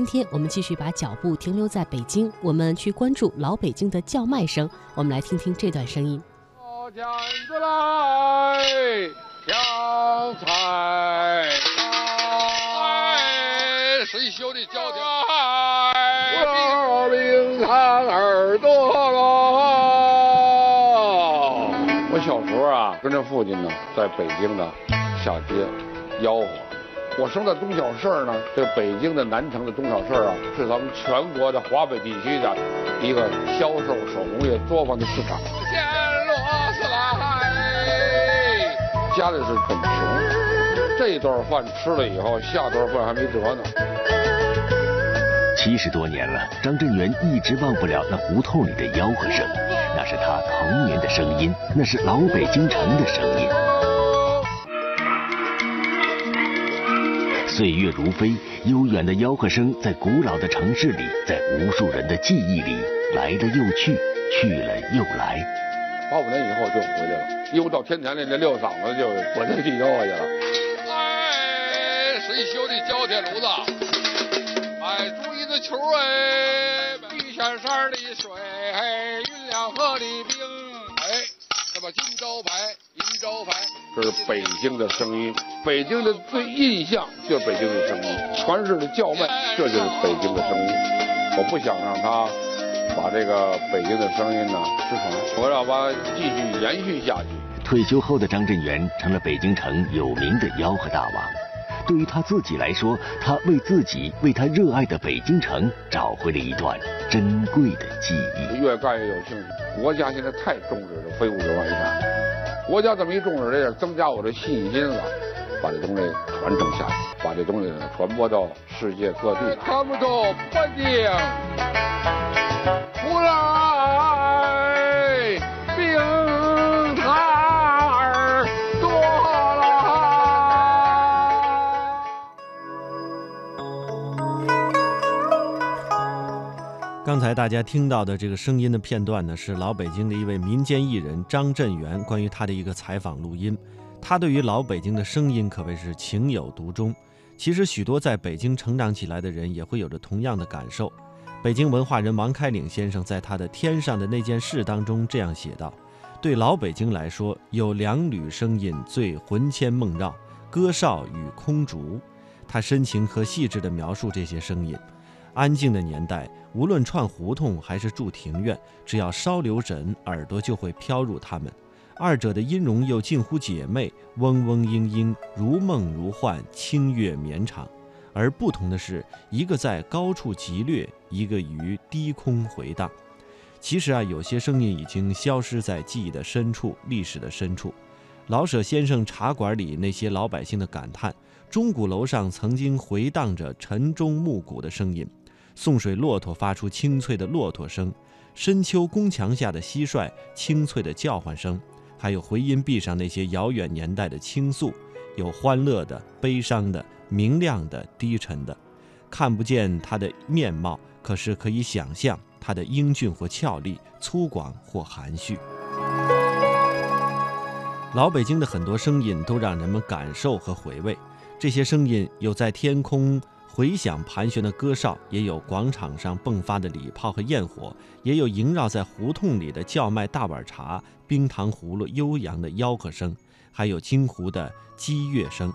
今天我们继续把脚步停留在北京，我们去关注老北京的叫卖声。我们来听听这段声音。剪子来，香菜哎，谁修的脚底？我冰耳朵喽。我小时候啊，跟着父亲呢，在北京呢下街吆喝。我生在东小市呢，这北京的南城的东小市啊，是咱们全国的华北地区的一个销售手工业作坊的市场。见螺丝来，家里是很穷，这顿饭吃了以后，下顿饭还没辙呢。七十多年了，张振元一直忘不了那胡同里的吆喝声，那是他童年的声音，那是老北京城的声音。岁月如飞，悠远的吆喝声在古老的城市里，在无数人的记忆里来了又去，去了又来。八五年以后就回来了，因为到天坛里那六嗓子就我就去吆喝去了。哎，谁修的焦铁炉子？买竹叶子球哎，玉泉山的水，运两河的冰，哎，什么金招牌，招牌。这是北京的声音，北京的最印象就是北京的声音，传世的叫卖，这就是北京的声音。我不想让他把这个北京的声音呢失传，我要把它继续延续下去。退休后的张震元成了北京城有名的吆喝大王。对于他自己来说，他为自己、为他热爱的北京城找回了一段珍贵的记忆。越干越有兴趣。国家现在太重视这非物质文化遗产，国家这么一重视，这也增加我的信心了，把这东西传承下去，把这东西传播到世界各地。看不懂北京，不来冰糖耳朵刚才大家听到的这个声音的片段呢，是老北京的一位民间艺人张振元关于他的一个采访录音。他对于老北京的声音可谓是情有独钟。其实许多在北京成长起来的人也会有着同样的感受。北京文化人王开岭先生在他的《天上的那件事》当中这样写道：“对老北京来说，有两缕声音最魂牵梦绕，歌哨与空竹。”他深情和细致地描述这些声音。安静的年代，无论串胡同还是住庭院，只要稍留神，耳朵就会飘入它们。二者的音容又近乎姐妹，嗡嗡嘤嘤，如梦如幻，清越绵长。而不同的是，一个在高处急掠，一个于低空回荡。其实啊，有些声音已经消失在记忆的深处，历史的深处。老舍先生茶馆里那些老百姓的感叹，钟鼓楼上曾经回荡着晨钟暮鼓的声音。送水骆驼发出清脆的骆驼声，深秋宫墙下的蟋蟀清脆的叫唤声，还有回音壁上那些遥远年代的倾诉，有欢乐的、悲伤的、明亮的、低沉的，看不见他的面貌，可是可以想象他的英俊或俏丽、粗犷或含蓄。老北京的很多声音都让人们感受和回味，这些声音有在天空。回响盘旋的歌哨，也有广场上迸发的礼炮和焰火，也有萦绕在胡同里的叫卖大碗茶、冰糖葫芦悠扬的吆喝声，还有京胡的激乐声。